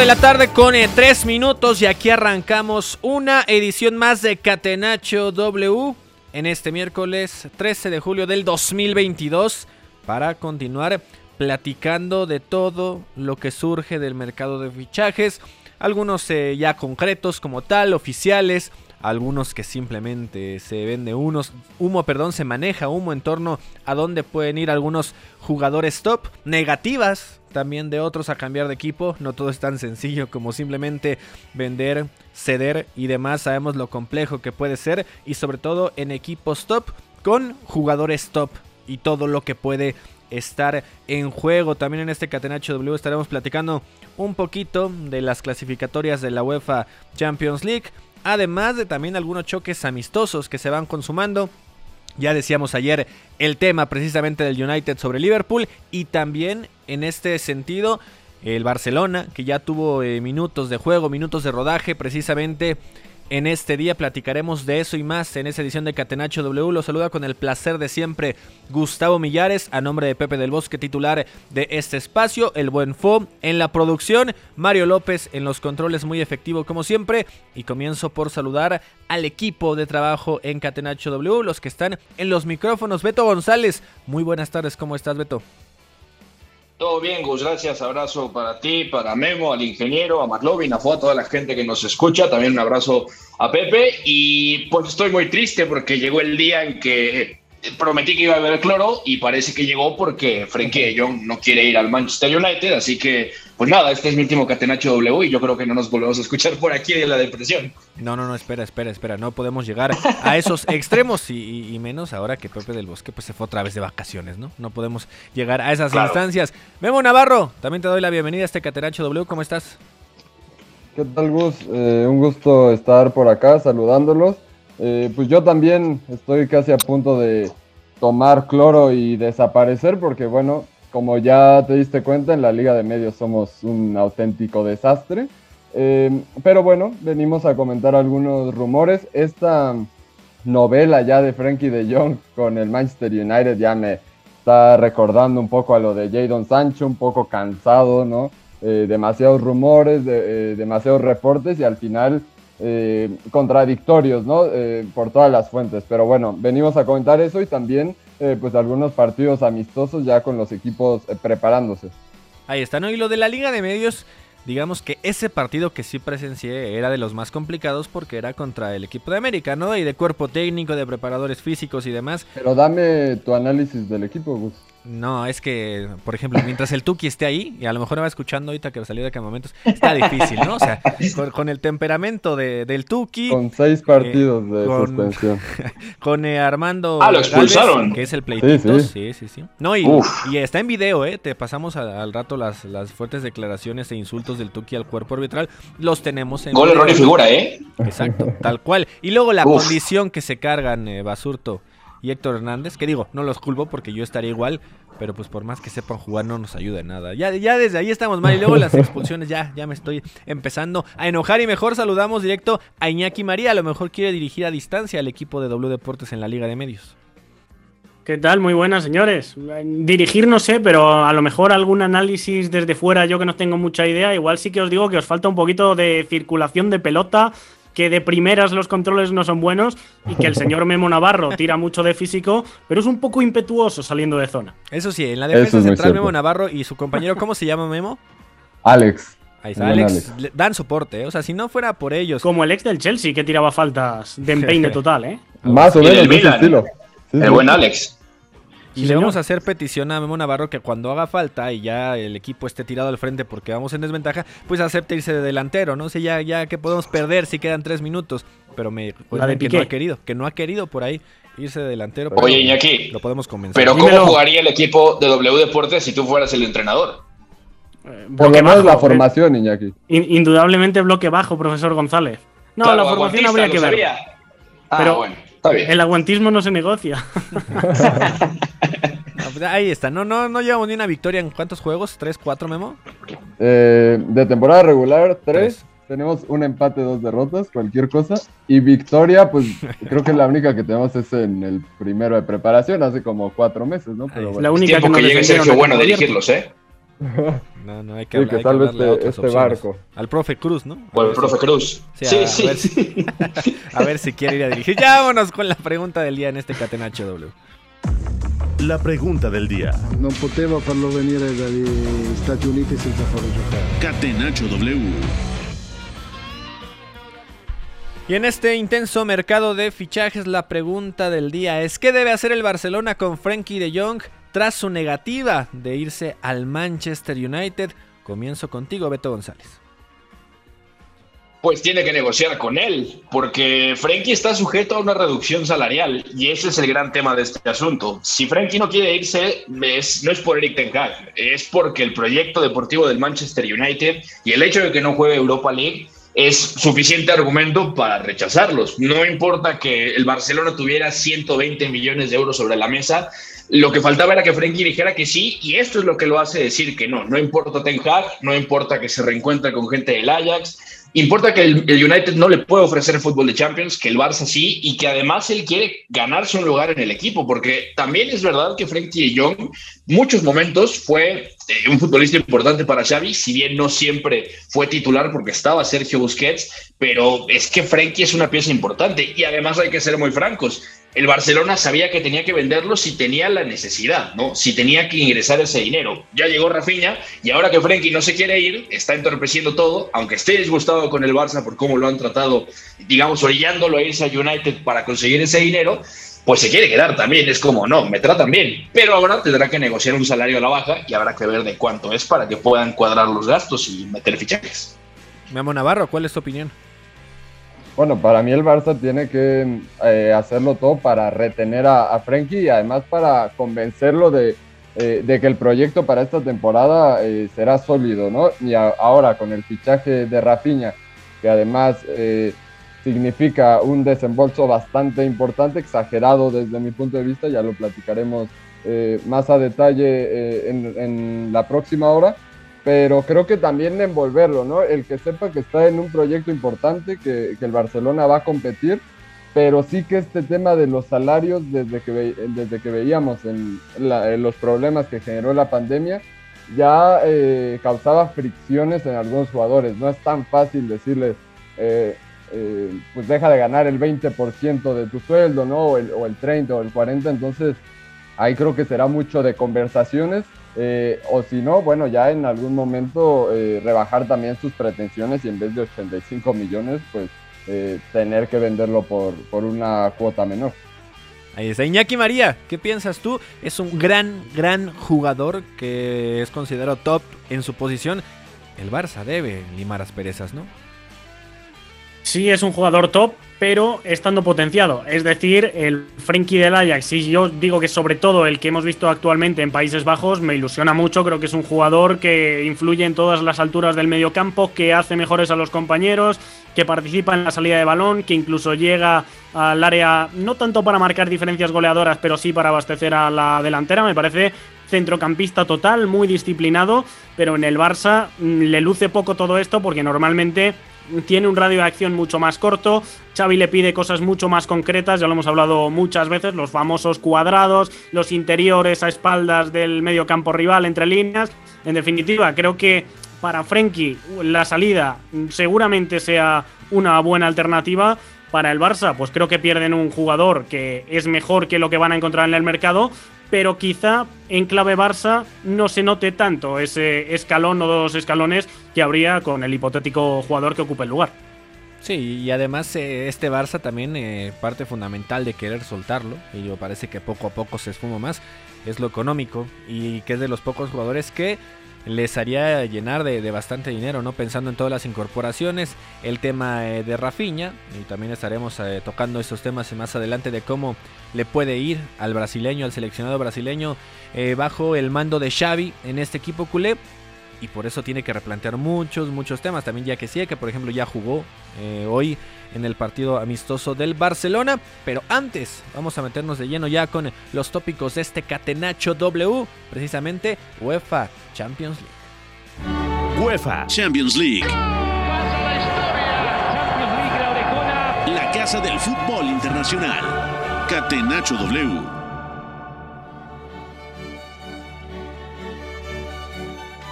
De la tarde con eh, tres minutos y aquí arrancamos una edición más de Catenacho W en este miércoles 13 de julio del 2022 para continuar platicando de todo lo que surge del mercado de fichajes, algunos eh, ya concretos como tal, oficiales, algunos que simplemente se vende unos humo, perdón, se maneja humo en torno a dónde pueden ir algunos jugadores top, negativas también de otros a cambiar de equipo, no todo es tan sencillo como simplemente vender, ceder y demás, sabemos lo complejo que puede ser y sobre todo en equipos top con jugadores top y todo lo que puede estar en juego. También en este Catenacho W estaremos platicando un poquito de las clasificatorias de la UEFA Champions League, además de también algunos choques amistosos que se van consumando. Ya decíamos ayer el tema precisamente del United sobre Liverpool y también en este sentido el Barcelona que ya tuvo eh, minutos de juego, minutos de rodaje precisamente en este día platicaremos de eso y más en esa edición de Catenacho W. Lo saluda con el placer de siempre Gustavo Millares, a nombre de Pepe del Bosque, titular de este espacio, el buen Fo en la producción, Mario López en los controles, muy efectivo como siempre. Y comienzo por saludar al equipo de trabajo en Catenacho W, los que están en los micrófonos. Beto González, muy buenas tardes, ¿cómo estás, Beto? Todo bien, Gus, gracias. Abrazo para ti, para Memo, al ingeniero, a McLovin, a Fo, a toda la gente que nos escucha. También un abrazo a Pepe. Y pues estoy muy triste porque llegó el día en que prometí que iba a haber cloro y parece que llegó porque Frenkie de no quiere ir al Manchester United. Así que, pues nada, este es mi último Catenacho W y yo creo que no nos volvemos a escuchar por aquí de la depresión. No, no, no, espera, espera, espera. No podemos llegar a esos extremos y, y- y menos ahora que Pepe del Bosque pues, se fue otra vez de vacaciones, ¿no? No podemos llegar a esas Claro. instancias. Memo Navarro, también te doy la bienvenida a este Catenacho W. ¿Cómo estás? ¿Qué tal, Gus? Eh, un gusto estar por acá saludándolos. Eh, pues yo también estoy casi a punto de tomar cloro y desaparecer porque, bueno, como ya te diste cuenta, en la Liga de Medios somos un auténtico desastre. Eh, pero bueno, venimos a comentar algunos rumores. Esta novela ya de Frankie de Jong con el Manchester United ya me está recordando un poco a lo de Jadon Sancho, un poco cansado, ¿no? Eh, demasiados rumores, de- eh, demasiados reportes y al final eh, contradictorios, ¿no? Eh, por todas las fuentes. Pero bueno, venimos a comentar eso y también eh, pues algunos partidos amistosos ya con los equipos eh, preparándose. Ahí está, ¿no? Y lo de la Liga de Medios, digamos que ese partido que sí presencié era de los más complicados porque era contra el equipo de América, ¿no? Y de cuerpo técnico, de preparadores físicos y demás. Pero dame tu análisis del equipo, Gus. No, es que, por ejemplo, mientras el Tuki esté ahí, y a lo mejor me va escuchando ahorita que salió de campamentos, está difícil, ¿no? O sea, con, con el temperamento de, del Tuki, Con seis partidos de Eh, con- suspensión. con eh, Armando Ah, lo expulsaron. que es el pleititos, Sí, sí, sí, sí. No, y, y está en video, ¿eh? Te pasamos a- al rato las, las fuertes declaraciones e insultos del Tuki al cuerpo arbitral. Los tenemos en Gol, error y figura, ¿eh? Exacto, tal cual. Y luego la Uf. condición que se cargan eh, Basurto y Héctor Hernández, que digo, no los culpo porque yo estaría igual, pero pues por más que sepan jugar no nos ayuda en nada. Ya, ya desde ahí estamos mal y luego las expulsiones ya, ya me estoy empezando a enojar y mejor saludamos directo a Iñaki María, a lo mejor quiere dirigir a distancia al equipo de W Deportes en la Liga de Medios. ¿Qué tal? Muy buenas, señores. Dirigir no sé, pero a lo mejor algún análisis desde fuera, yo que no tengo mucha idea, igual sí que os digo que os falta un poquito de circulación de pelota, que de primeras los controles no son buenos y que el señor Memo Navarro tira mucho de físico, pero es un poco impetuoso saliendo de zona. Eso sí, en la defensa central Memo Navarro y su compañero, ¿cómo se llama Memo? Alex. Ahí está, Alex, dan soporte, ¿eh? o sea, si no fuera por ellos. Como el ex del Chelsea que tiraba faltas de empeine total, ¿eh? Más o menos de ese estilo. el buen Alex. Y le vamos a hacer petición a Memo Navarro que cuando haga falta y ya el equipo esté tirado al frente porque vamos en desventaja, pues acepte irse de delantero, ¿no? sé ya, ya que podemos perder si quedan tres minutos. Pero me de que no ha querido, que no ha querido por ahí irse de delantero. Oye, Iñaki. Lo podemos convencer. Pero ¿cómo jugaría el equipo de W Deportes si tú fueras el entrenador? Eh, por lo menos la formación, Iñaki. indudablemente bloque bajo, profesor González. No, la formación habría que ver. Ah, pero bueno, está bien. el aguantismo no se negocia. Pues ahí está, no, no, no llevamos ni una victoria en cuántos juegos, ¿tres, cuatro, Memo? Eh, de temporada regular, tres. Tenemos un empate, dos derrotas, cualquier cosa. Y victoria, pues creo que la única que tenemos es en el primero de preparación, hace como cuatro meses, ¿no? Pero La única que, que llegue Sergio Bueno a dirigirlos, ¿eh? No, no, hay que, que salve este, este barco. Al profe Cruz, ¿no? O al profe Cruz. Sí, sí. A, ver si, quiere ir a dirigir. Ya vámonos con la pregunta del día en este Catenacho W. La pregunta del día. No poteva farlo venire dagli Stati Uniti senza farlo giocare. Catenacho W. Y en este intenso mercado de fichajes, la pregunta del día es: ¿qué debe hacer el Barcelona con Frankie de Jong tras su negativa de irse al Manchester United? Comienzo contigo, Beto González pues tiene que negociar con él, porque Frenkie está sujeto a una reducción salarial y ese es el gran tema de este asunto. Si Frenkie no quiere irse, no es por Eric Ten Hag, es porque el proyecto deportivo del Manchester United y el hecho de que no juegue Europa League es suficiente argumento para rechazarlos. No importa que el Barcelona tuviera 120 millones de euros sobre la mesa, lo que faltaba era que Frenkie dijera que sí, y esto es lo que lo hace decir que no. No importa Ten Hag, no importa que se reencuentre con gente del Ajax, Importa que el, United no le puede ofrecer el fútbol de Champions, que el Barça sí, y que además él quiere ganarse un lugar en el equipo, porque también es verdad que Frenkie de Jong, muchos momentos fue eh, un futbolista importante para Xavi, si bien no siempre fue titular porque estaba Sergio Busquets, pero es que Frenkie es una pieza importante y además hay que ser muy francos el Barcelona sabía que tenía que venderlo si tenía la necesidad, ¿no? Si tenía que ingresar ese dinero. Ya llegó Rafinha y ahora que Frenkie no se quiere ir, está entorpeciendo todo, aunque esté disgustado con el Barça por cómo lo han tratado, digamos, orillándolo a irse a United para conseguir ese dinero, pues se quiere quedar también. Es como, no, me tratan bien. Pero ahora tendrá que negociar un salario a la baja y habrá que ver de cuánto es para que puedan cuadrar los gastos y meter fichajes. Memo Navarro, ¿cuál es tu opinión? Bueno, para mí el Barça tiene que eh, hacerlo todo para retener a, a y además para convencerlo de, eh, de, que el proyecto para esta temporada eh, será sólido, ¿no? Y ahora con el fichaje de Rafinha, que además significa un desembolso bastante importante, exagerado desde mi punto de vista, ya lo platicaremos más a detalle en, en la próxima hora pero creo que también envolverlo, ¿no? El que sepa que está en un proyecto importante, que, el Barcelona va a competir, pero sí que este tema de los salarios, desde que, desde que veíamos los problemas que generó la pandemia, ya eh, causaba fricciones en algunos jugadores. No es tan fácil decirles, eh, eh, pues deja de ganar el 20% de tu sueldo, ¿no? O el, o el 30 o el 40, entonces ahí creo que será mucho de conversaciones eh, o si no, bueno, ya en algún momento eh, rebajar también sus pretensiones y en vez de 85 millones, pues eh, tener que venderlo por, por una cuota menor. Ahí está Iñaki María, ¿qué piensas tú? Es un gran, gran jugador que es considerado top en su posición. El Barça debe limar asperezas, ¿no? Sí, es un jugador top, pero estando potenciado. Es decir, el Frenkie del Ajax, y yo digo que sobre todo el que hemos visto actualmente en Países Bajos, me ilusiona mucho. Creo que es un jugador que influye en todas las alturas del medio campo, que hace mejores a los compañeros, que participa en la salida de balón, que incluso llega al área, no tanto para marcar diferencias goleadoras, pero sí para abastecer a la delantera. Me parece centrocampista total, muy disciplinado, pero en el Barça mm, le luce poco todo esto porque normalmente tiene un radio de acción mucho más corto. Xavi le pide cosas mucho más concretas, ya lo hemos hablado muchas veces, los famosos cuadrados, los interiores a espaldas del medio campo rival entre líneas. En definitiva, creo que para Frenkie la salida seguramente sea una buena alternativa. Para el Barça, pues creo que pierden un jugador que es mejor que lo que van a encontrar en el mercado, pero quizá en clave Barça no se note tanto ese escalón o dos escalones que habría con el hipotético jugador que ocupe el lugar. Sí, y además eh, este Barça también eh, parte fundamental de querer soltarlo, y yo parece que poco a poco se esfuma más, es lo económico, y que es de los pocos jugadores que les haría llenar de, bastante dinero, ¿no? Pensando en todas las incorporaciones, el tema eh, de Rafinha, y también estaremos eh, tocando esos temas más adelante de cómo le puede ir al brasileño, al seleccionado brasileño, eh, bajo el mando de Xavi en este equipo culé. Y por eso tiene que replantear muchos, muchos temas. También ya que sí, que por ejemplo ya jugó hoy en el partido amistoso del Barcelona. Pero antes, vamos a meternos de lleno ya con los tópicos de este Catenacho W, precisamente UEFA Champions League. UEFA Champions League. La casa del fútbol internacional. Catenacho W.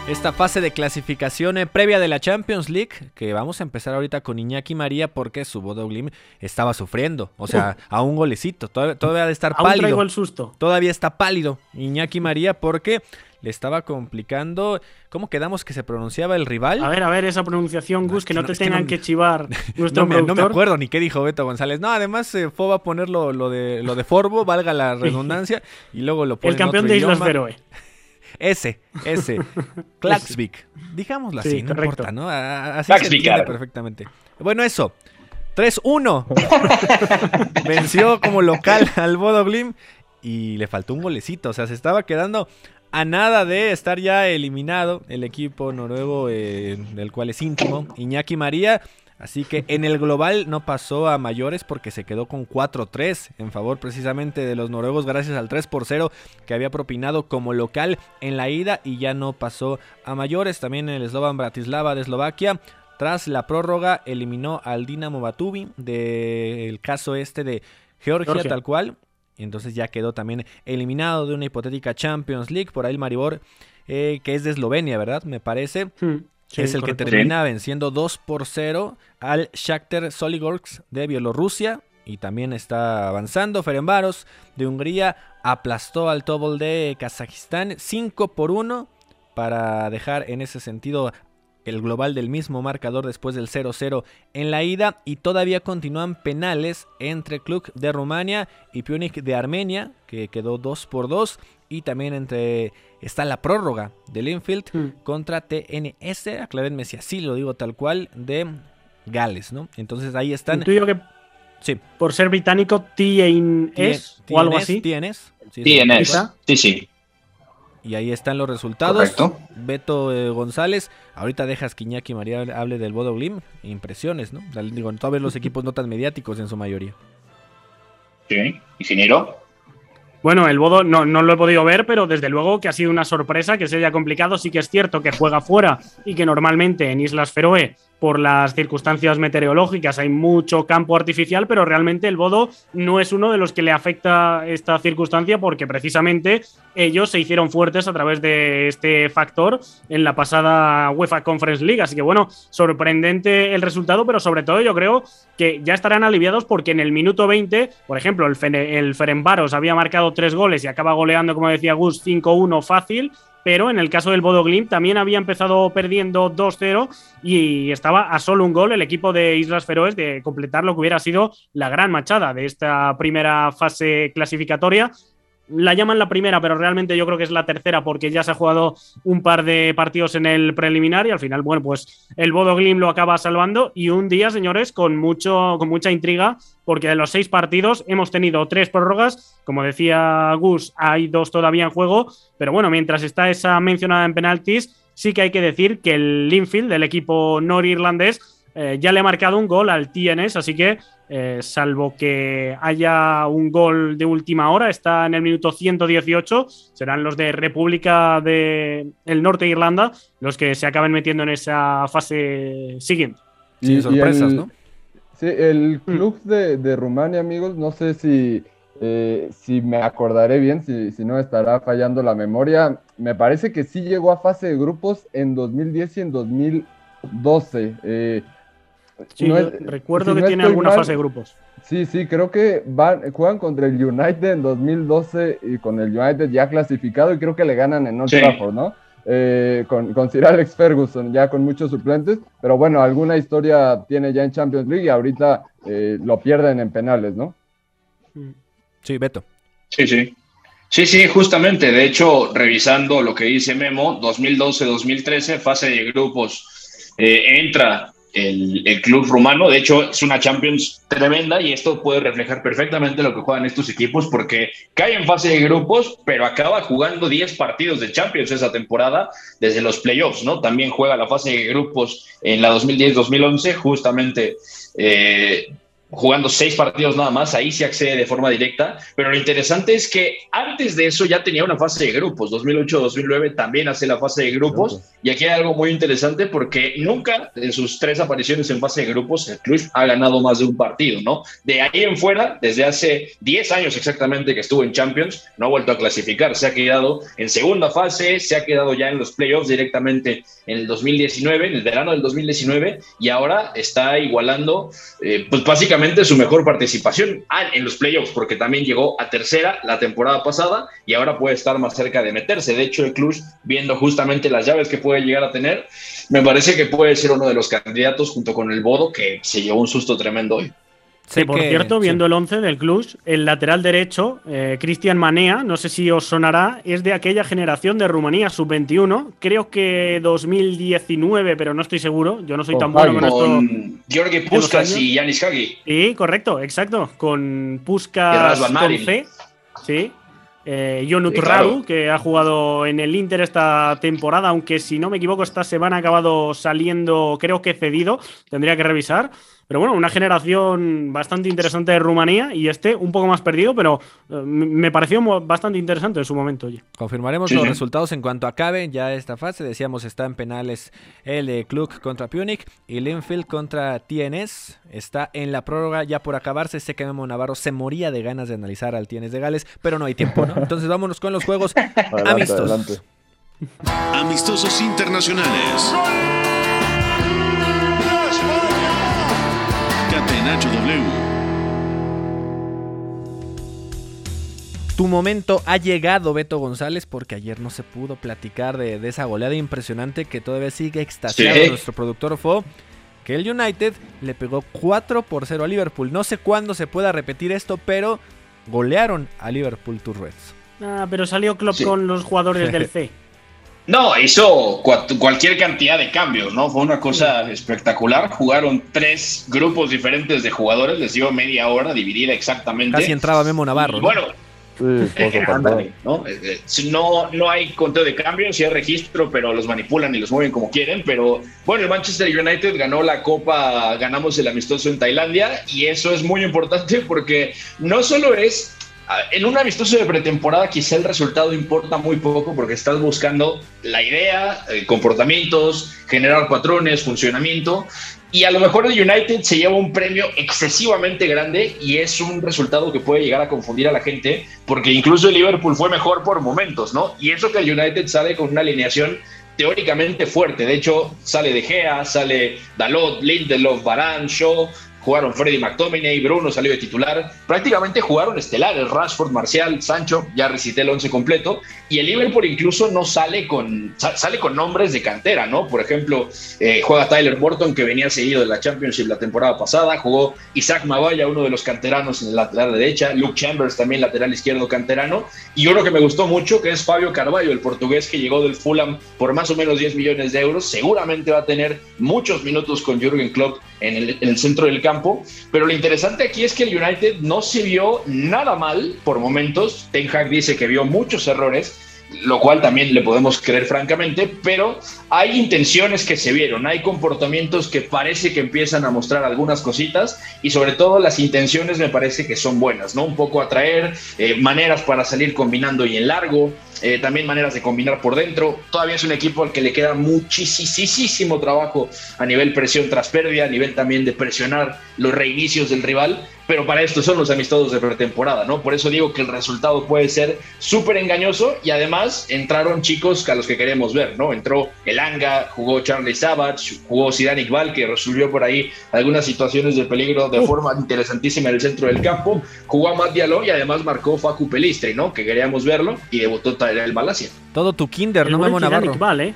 esta fase de clasificación eh, previa de la Champions League, que vamos a empezar ahorita con Iñaki María porque su Bodo Glim estaba sufriendo, o sea, a un golecito, todavía, todavía de estar pálido. Traigo el susto. Todavía está pálido Iñaki María porque le estaba complicando. ¿Cómo quedamos que se pronunciaba el rival? A ver, a ver, esa pronunciación, Gus, que no te tengan que, chivar nuestro no, me, no me acuerdo ni qué dijo Beto González. No, además eh, fue a poner lo, de, lo de Forbo, valga la redundancia, y luego lo pone El campeón de Islas Feroe. Ese, ese. Klaxvik. Digámoslo así, no importa, ¿no? Así se entiende perfectamente. Bueno, eso. 3-1. Venció como local al Bodo Glim y le faltó un golecito. O sea, se estaba quedando a nada de estar ya eliminado el equipo noruego eh, del cual es íntimo. Iñaki María Así que en el global no pasó a mayores porque se quedó con 4-3 en favor precisamente de los noruegos gracias al 3 por 0 que había propinado como local en la ida y ya no pasó a mayores. También el Slovan Bratislava de Eslovaquia tras la prórroga eliminó al Dinamo Batubi del caso este de Georgia, tal cual. Y entonces ya quedó también eliminado de una hipotética Champions League. Por ahí el Maribor, eh, que es de Eslovenia, ¿verdad? Me parece. Hmm es el que termina venciendo 2 por 0 al Shakhtar Soligorsk de Bielorrusia. Y también está avanzando. Ferenbaros de Hungría aplastó al Tobol de Kazajistán 5 por 1 para dejar en ese sentido el global del mismo marcador después del 0-0 en la ida y todavía continúan penales entre Kluk de Rumania y Pionik de Armenia que quedó 2 por 2 y también entre está la prórroga del Infield hmm. contra TNS, aclárenme si así lo digo tal cual, de Gales, ¿no? Entonces ahí están. Tú digo que sí. por ser británico, TNS o algo así. TNS. Sí, TNS. Sí, sí. Y ahí están los resultados. Correcto. Beto eh, González, ahorita dejas que Iñaki María hable del Bodo Glim. Impresiones, ¿no? Digo, todavía los equipos no tan mediáticos en su mayoría. Sí, ingeniero. Bueno, el Bodo no, no, lo he podido ver, pero desde luego que ha sido una sorpresa que se haya complicado. Sí que es cierto que juega fuera y que normalmente en Islas Feroe por las circunstancias meteorológicas, hay mucho campo artificial, pero realmente el Bodo no es uno de los que le afecta esta circunstancia porque precisamente ellos se hicieron fuertes a través de este factor en la pasada UEFA Conference League. Así que bueno, sorprendente el resultado, pero sobre todo yo creo que ya estarán aliviados porque en el minuto 20, por ejemplo, el, Ferenbaros había marcado tres goles y acaba goleando, como decía Gus, 5-1 fácil pero en el caso del Bodo también había empezado perdiendo 2-0 y estaba a solo un gol el equipo de Islas Feroes de completar lo que hubiera sido la gran machada de esta primera fase clasificatoria la llaman la primera, pero realmente yo creo que es la tercera porque ya se ha jugado un par de partidos en el preliminar y al final, bueno, pues el Bodo Glim lo acaba salvando. Y un día, señores, con, mucho, con mucha intriga porque de los seis partidos hemos tenido tres prórrogas, como decía Gus, hay dos todavía en juego, pero bueno, mientras está esa mencionada en penaltis, sí que hay que decir que el Linfield, del equipo norirlandés, eh, ya le ha marcado un gol al TNS, así que eh, salvo que haya un gol de última hora, está en el minuto 118, serán los de República del Norte de Irlanda los que se acaben metiendo en esa fase siguiente. Sí, Y- y sorpresas, el- ¿no? Sí, el club de, de Rumania, amigos, no sé si, eh, si me acordaré bien, si, si no estará fallando la memoria. Me parece que sí llegó a fase de grupos en 2010 y en 2012. eh, Sí, no yo es- recuerdo si que no tiene alguna mal, fase de grupos. Sí, sí, creo que van, juegan contra el United en 2012 y con el United ya clasificado y creo que le ganan en Old Sí. Trafford, ¿no? Eh, con, con Sir Alex Ferguson, ya con muchos suplentes, pero bueno, alguna historia tiene ya en Champions League y ahorita eh, lo pierden en penales, ¿no? Sí, Beto. Sí, sí. Sí, sí, justamente. De hecho, revisando lo que dice Memo, 2012-2013, fase de grupos, eh, entra el, club rumano. De hecho, es una Champions tremenda y esto puede reflejar perfectamente lo que juegan estos equipos porque cae en fase de grupos, pero acaba jugando 10 partidos de Champions esa temporada desde los playoffs, ¿no? También juega la fase de grupos en la 2010-2011, justamente. eh, jugando seis partidos nada más, ahí se accede de forma directa, pero lo interesante es que antes de eso ya tenía una fase de grupos, 2008-2009 también hace la fase de grupos, y aquí hay algo muy interesante porque nunca en sus tres apariciones en fase de grupos el club ha ganado más de un partido, ¿no? De ahí en fuera, desde hace 10 años exactamente que estuvo en Champions, no ha vuelto a clasificar, se ha quedado en segunda fase, se ha quedado ya en los playoffs directamente en el 2019, en el verano del 2019, y ahora está igualando, eh, pues básicamente su mejor participación en los playoffs, porque también llegó a tercera la temporada pasada y ahora puede estar más cerca de meterse. De hecho, el club, viendo justamente las llaves que puede llegar a tener, me parece que puede ser uno de los candidatos junto con el Bodo, que se llevó un susto tremendo hoy. Sí, por cierto, viendo el 11 del club, el lateral derecho, eh, Cristian Manea, no sé si os sonará, es de aquella generación de Rumanía sub-21, creo que 2019, pero no estoy seguro, yo no soy tan bueno con esto. Con Georgi Puskas y Yanis Hagi. Sí, correcto, exacto, con Y Puskas con. C, sí. Eh, Jonut Sí, claro. Radu, que ha jugado en el Inter esta temporada, aunque si no me equivoco, esta semana ha acabado saliendo, creo que cedido, tendría que revisar. Pero bueno, una generación bastante interesante de Rumanía y este un poco más perdido, pero eh, me pareció bastante interesante en su momento. Oye. Confirmaremos Sí, los sí. resultados en cuanto acabe ya esta fase. Decíamos está en penales el de Kluk contra Punic y Linfield contra TNS. Está en la prórroga ya por acabarse. Sé que Memo Navarro se moría de ganas de analizar al TNS de Gales, pero no hay tiempo, ¿no? Entonces vámonos con los juegos Adelante, amistosos. adelante. Amistosos internacionales. Tu momento ha llegado, Beto González, porque ayer no se pudo platicar de, de esa goleada impresionante que todavía sigue extasiado Sí. nuestro productor Fo. Que el United le pegó 4 por 0 a Liverpool. No sé cuándo se pueda repetir esto, pero golearon a Liverpool Tour Reds. Ah, pero salió Klopp Sí. con los jugadores del C. No, hizo cua- cualquier cantidad de cambios, ¿no? Fue una cosa espectacular. Jugaron tres grupos diferentes de jugadores, les dio media hora dividida exactamente. Casi entraba Memo Navarro. Bueno, Sí. Ándale, ¿no? No, no hay conteo de cambios, sí hay registro, pero los manipulan y los mueven como quieren. Pero bueno, el Manchester United ganó la Copa, ganamos el amistoso en Tailandia y eso es muy importante porque no solo es en un amistoso de pretemporada, quizá el resultado importa muy poco porque estás buscando la idea, eh, comportamientos, generar patrones, funcionamiento. Y a lo mejor el United se lleva un premio excesivamente grande y es un resultado que puede llegar a confundir a la gente porque incluso el Liverpool fue mejor por momentos, ¿no? Y eso que el United sale con una alineación teóricamente fuerte. De hecho, sale De Gea, sale Dalot, Lindelof, Varane, Shaw, jugaron Freddy McTominay, Bruno salió de titular. Prácticamente jugaron estelares, Rashford, Marcial, Sancho, ya recité el once completo. Y el Liverpool incluso no sale con, sa- sale con nombres de cantera, ¿no? Por ejemplo, eh, juega Tyler Morton, que venía seguido de la Championship la temporada pasada. Jugó Isaac Mavalla, uno de los canteranos en el lateral derecha. Luke Chambers, también lateral izquierdo canterano. Y uno que me gustó mucho, que es Fabio Carvalho, el portugués que llegó del Fulham por más o menos 10 millones de euros. Seguramente va a tener muchos minutos con Jürgen Klopp en el, en el centro del campo. Pero lo interesante aquí es que el United no se vio nada mal por momentos. Ten Hag dice que vio muchos errores. Lo cual también le podemos creer francamente, pero hay intenciones que se vieron, hay comportamientos que parece que empiezan a mostrar algunas cositas y sobre todo las intenciones me parece que son buenas, ¿no? Un poco atraer, eh, maneras para salir combinando y en largo, eh, también maneras de combinar por dentro. Todavía es un equipo al que le queda muchísimo trabajo a nivel presión tras pérdida, a nivel también de presionar los reinicios del rival, pero para esto son los amistosos de pretemporada, ¿no? Por eso digo que el resultado puede ser súper engañoso y además entraron chicos a los que queremos ver, ¿no? Entró Elanga, jugó Charlie Savage, jugó Zidane Iqbal, que resolvió por ahí algunas situaciones de peligro de forma interesantísima en el centro del campo, jugó a Matt Diallo y además marcó Facu Pelistri, ¿no? Que queríamos verlo y debutó el Malasia. Todo tu kinder, no Memo Navarro. Iqbal, ¿eh?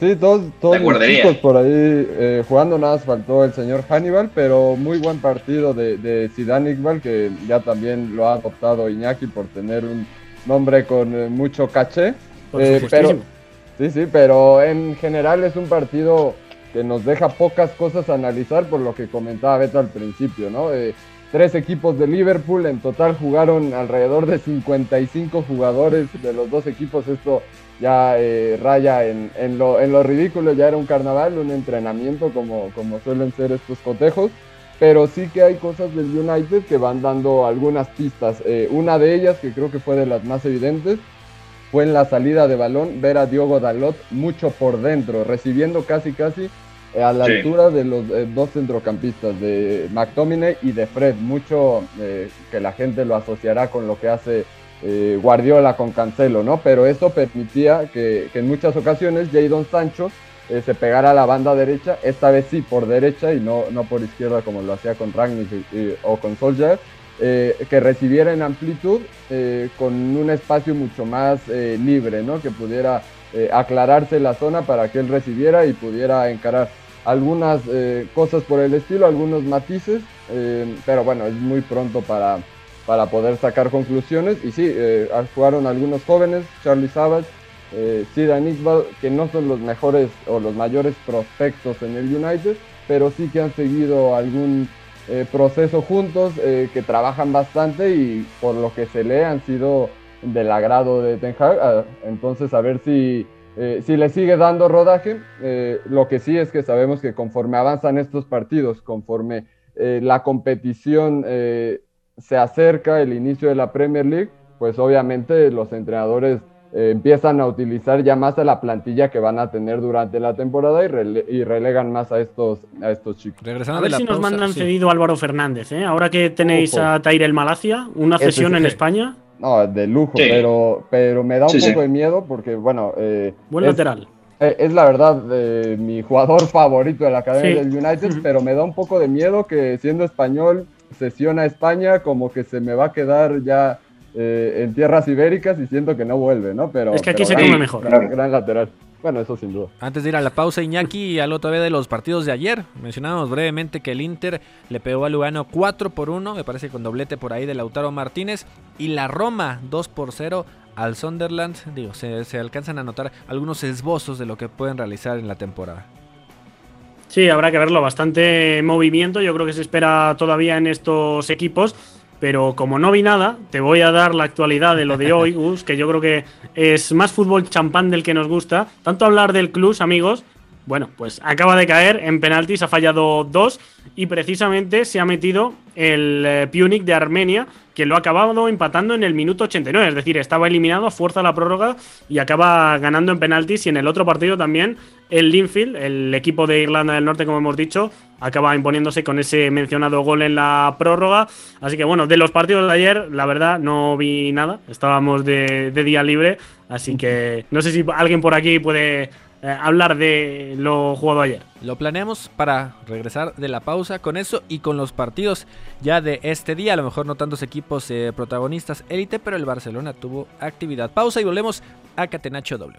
Sí, todos, todos los chicos por ahí eh, jugando, nada más faltó el señor Hannibal, pero muy buen partido de, de Zidane Iqbal, que ya también lo ha adoptado Iñaki por tener un nombre con eh, mucho caché. Eh, pero, sí, sí, pero en general es un partido que nos deja pocas cosas a analizar por lo que comentaba Beto al principio, ¿no? Tres equipos de Liverpool. En total jugaron alrededor de 55 jugadores. De los dos equipos, esto ya eh, raya en, en, lo, en, lo, ridículo, ya era un carnaval, un entrenamiento como, como suelen ser estos cotejos, pero sí que hay cosas del United que van dando algunas pistas. Eh, una de ellas, que creo que fue de las más evidentes, fue en la salida de balón ver a Diogo Dalot mucho por dentro, recibiendo casi casi a la altura de los dos centrocampistas, de McTominay y de Fred, mucho que la gente lo asociará con lo que hace eh, Guardiola con Cancelo, ¿no? Pero eso permitía que, en muchas ocasiones Jadon Sancho eh, se pegara a la banda derecha, esta vez sí por derecha y no, no por izquierda como lo hacía con Ragnick o con Solskjaer, eh, que recibiera en amplitud con un espacio mucho más libre, ¿no? Que pudiera aclararse la zona para que él recibiera y pudiera encarar algunas cosas por el estilo, algunos matices, pero bueno, es muy pronto para para poder sacar conclusiones. Y sí, eh, jugaron algunos jóvenes, Charlie Savage, eh, Zidane que no son los mejores o los mayores prospectos en el United, pero sí que han seguido algún eh, proceso juntos, eh, que trabajan bastante y por lo que se lee han sido del agrado de Ten Hag. Ah, entonces, a ver si, si le sigue dando rodaje. lo que sí es que sabemos que conforme avanzan estos partidos, conforme la competición se acerca el inicio de la Premier League, pues obviamente los entrenadores eh, empiezan a utilizar ya más a la plantilla que van a tener durante la temporada y, relegan más a estos, a estos chicos. Regresando a ver si nos mandan cedido Álvaro Fernández, ¿eh? ahora que tenéis a Tyrell Malacia, una cesión en España. No, de lujo, pero, pero me da un poco de miedo porque, bueno... Eh, Buen lateral. Es la verdad mi jugador favorito de la academia del United, pero me da un poco de miedo que siendo español sesión a España, como que se me va a quedar ya eh, en tierras ibéricas y siento que no vuelve, ¿no? Pero, es que aquí se come mejor. Gran, lateral. Bueno, eso sin duda. Antes de ir a la pausa, Iñaki, al otro vez de los partidos de ayer, mencionábamos brevemente que el Inter le pegó a Lugano 4 por 1, me parece con doblete por ahí de Lautaro Martínez, y la Roma 2 por 0 al Sunderland. Digo, se, se alcanzan a notar algunos esbozos de lo que pueden realizar en la temporada. Sí, habrá que verlo. Bastante movimiento. Yo creo que se espera todavía en estos equipos. Pero como no vi nada, te voy a dar la actualidad de lo de hoy, Gus, que yo creo que es más fútbol champán del que nos gusta. Tanto hablar del club, amigos. Bueno, pues acaba de caer en penaltis, ha fallado dos y precisamente se ha metido el eh, Punic de Armenia, que lo ha acabado empatando en el minuto 89, es decir, estaba eliminado a fuerza la prórroga y acaba ganando en penaltis. Y en el otro partido también, el Linfield, el equipo de Irlanda del Norte, como hemos dicho, acaba imponiéndose con ese mencionado gol en la prórroga. Así que bueno, de los partidos de ayer, la verdad, no vi nada, estábamos de, día libre, así que no sé si alguien por aquí puede eh, hablar de lo jugado ayer. Lo planeamos para regresar de la pausa con eso y con los partidos ya de este día. A lo mejor no tantos equipos eh, protagonistas élite, pero el Barcelona tuvo actividad. Pausa y volvemos a Catenacho W.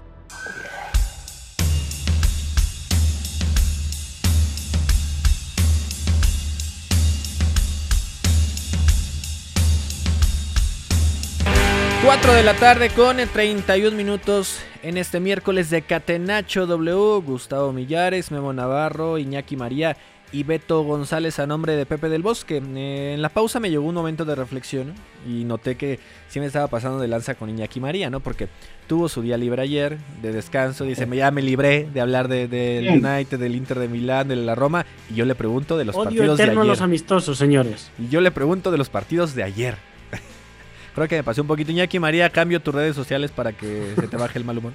4 de la tarde con 31 minutos en este miércoles de Catenacho W. Gustavo Millares, Memo Navarro, Iñaki María y Beto González a nombre de Pepe del Bosque. Eh, en la pausa me llegó un momento de reflexión y noté que sí me estaba pasando de lanza con Iñaki María, ¿no? Porque tuvo su día libre ayer de descanso, dice, ya me libré de hablar del de, United, del Inter de Milán, de la Roma, y yo le pregunto de los Odio partidos de ayer. los amistosos, señores. Y yo le pregunto de los partidos de ayer. Creo que me pasé un poquito. Iñaki María, cambio tus redes sociales para que se te baje el mal humor.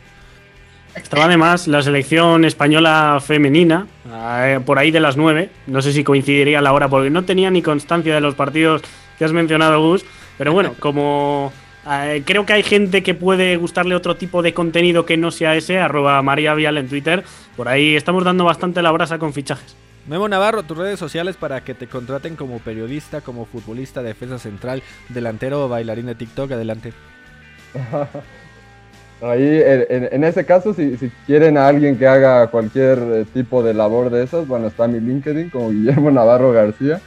Estaba además la selección española femenina, eh, por ahí de las 9. No sé si coincidiría la hora, porque no tenía ni constancia de los partidos que has mencionado, Gus. Pero bueno, como eh, creo que hay gente que puede gustarle otro tipo de contenido que no sea ese, arroba María Vial en Twitter. Por ahí estamos dando bastante la brasa con fichajes. Memo Navarro, tus redes sociales para que te contraten como periodista, como futbolista, defensa central, delantero o bailarín de TikTok. Adelante. Ahí, en, ese caso, si, si, quieren a alguien que haga cualquier eh, tipo de labor de esas, bueno, está mi LinkedIn como Guillermo Navarro García.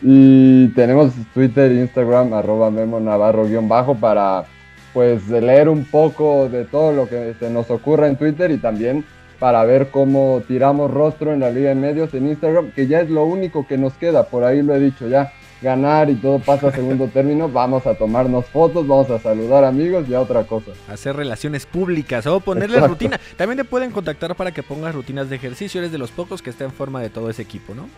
Y tenemos Twitter, Instagram, arroba Memo Navarro guion bajo para pues leer un poco de todo lo que se nos ocurra en Twitter y también para ver cómo tiramos rostro en la Liga de Medios en Instagram, que ya es lo único que nos queda, por ahí lo he dicho ya, ganar y todo pasa a segundo término, vamos a tomarnos fotos, vamos a saludar amigos y a otra cosa. Hacer relaciones públicas o ponerle Exacto. rutina. También te pueden contactar para que pongas rutinas de ejercicio, eres de los pocos que está en forma de todo ese equipo, ¿no?